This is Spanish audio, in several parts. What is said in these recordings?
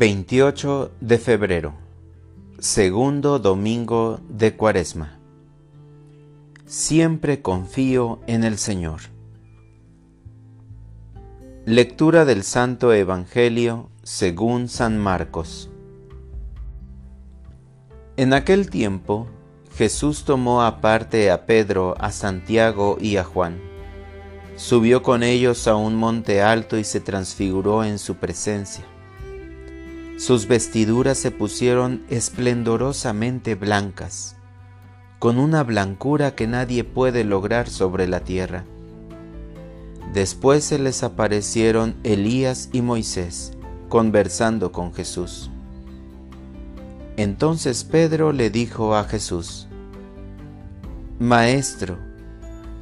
28 de febrero, segundo domingo de Cuaresma. Siempre confío en el Señor. Lectura del Santo Evangelio según San Marcos. En aquel tiempo, Jesús tomó aparte a Pedro, a Santiago y a Juan. Subió con ellos a un monte alto y se transfiguró en su presencia. Sus vestiduras se pusieron esplendorosamente blancas, con una blancura que nadie puede lograr sobre la tierra. Después se les aparecieron Elías y Moisés, conversando con Jesús. Entonces Pedro le dijo a Jesús, Maestro,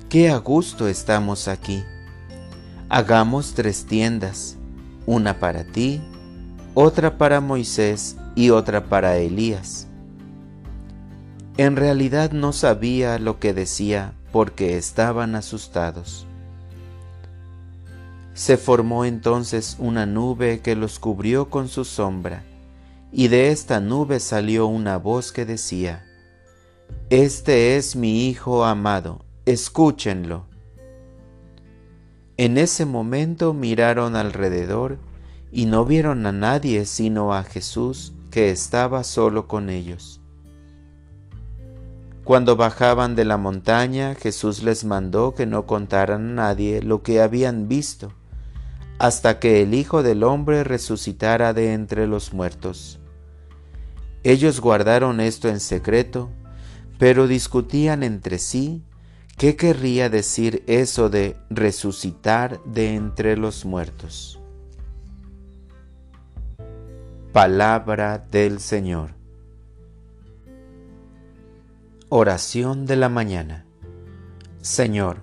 qué a gusto estamos aquí. Hagamos tres tiendas, una para ti, otra para Moisés y otra para Elías. En realidad no sabía lo que decía porque estaban asustados. Se formó entonces una nube que los cubrió con su sombra, y de esta nube salió una voz que decía, este es mi Hijo amado, escúchenlo. En ese momento miraron alrededor y no vieron a nadie sino a Jesús que estaba solo con ellos. Cuando bajaban de la montaña, Jesús les mandó que no contaran a nadie lo que habían visto, hasta que el Hijo del Hombre resucitara de entre los muertos. Ellos guardaron esto en secreto, pero discutían entre sí qué querría decir eso de resucitar de entre los muertos. Palabra del Señor. Oración de la mañana. Señor,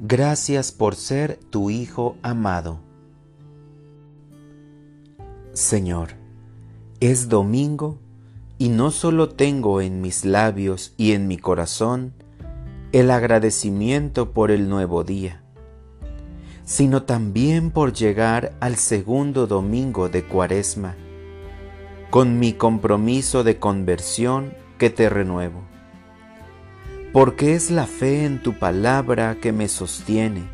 gracias por ser tu Hijo amado. Señor, es domingo y no solo tengo en mis labios y en mi corazón el agradecimiento por el nuevo día, sino también por llegar al segundo domingo de Cuaresma, con mi compromiso de conversión que te renuevo. Porque es la fe en tu palabra que me sostiene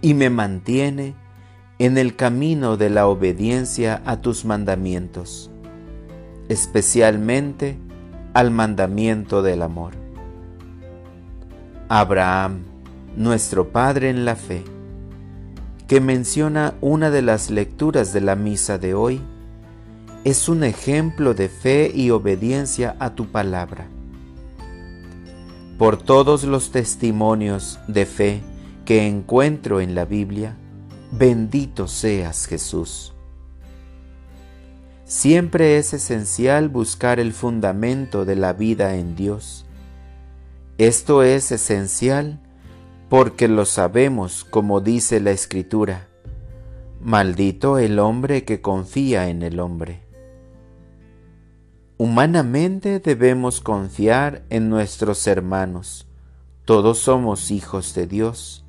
y me mantiene en el camino de la obediencia a tus mandamientos especialmente al mandamiento del amor. Abraham, nuestro Padre en la fe, que menciona una de las lecturas de la misa de hoy, es un ejemplo de fe y obediencia a tu palabra. Por todos los testimonios de fe que encuentro en la Biblia, bendito seas Jesús. Siempre es esencial buscar el fundamento de la vida en Dios. Esto es esencial porque lo sabemos como dice la Escritura. Maldito el hombre que confía en el hombre. Humanamente debemos confiar en nuestros hermanos. Todos somos hijos de Dios.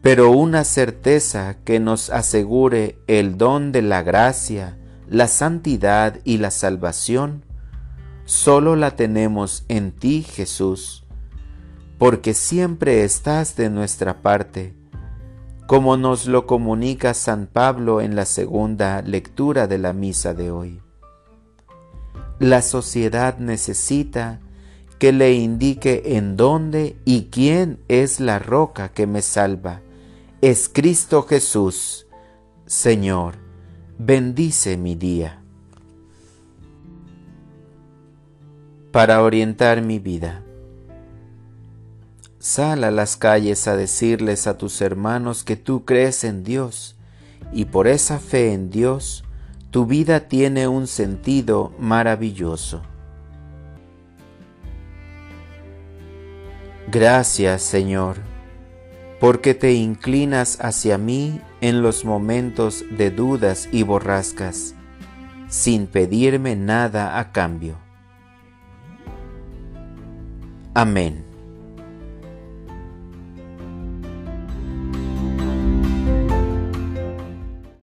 Pero una certeza que nos asegure el don de la gracia, la santidad y la salvación solo la tenemos en ti, Jesús, porque siempre estás de nuestra parte, como nos lo comunica San Pablo en la segunda lectura de la misa de hoy. La sociedad necesita que le indique en dónde y quién es la roca que me salva. Es Cristo Jesús, Señor bendice mi día. Para orientar mi vida. Sal a las calles a decirles a tus hermanos que tú crees en Dios y por esa fe en Dios tu vida tiene un sentido maravilloso. Gracias Señor porque te inclinas hacia mí en los momentos de dudas y borrascas, sin pedirme nada a cambio. Amén.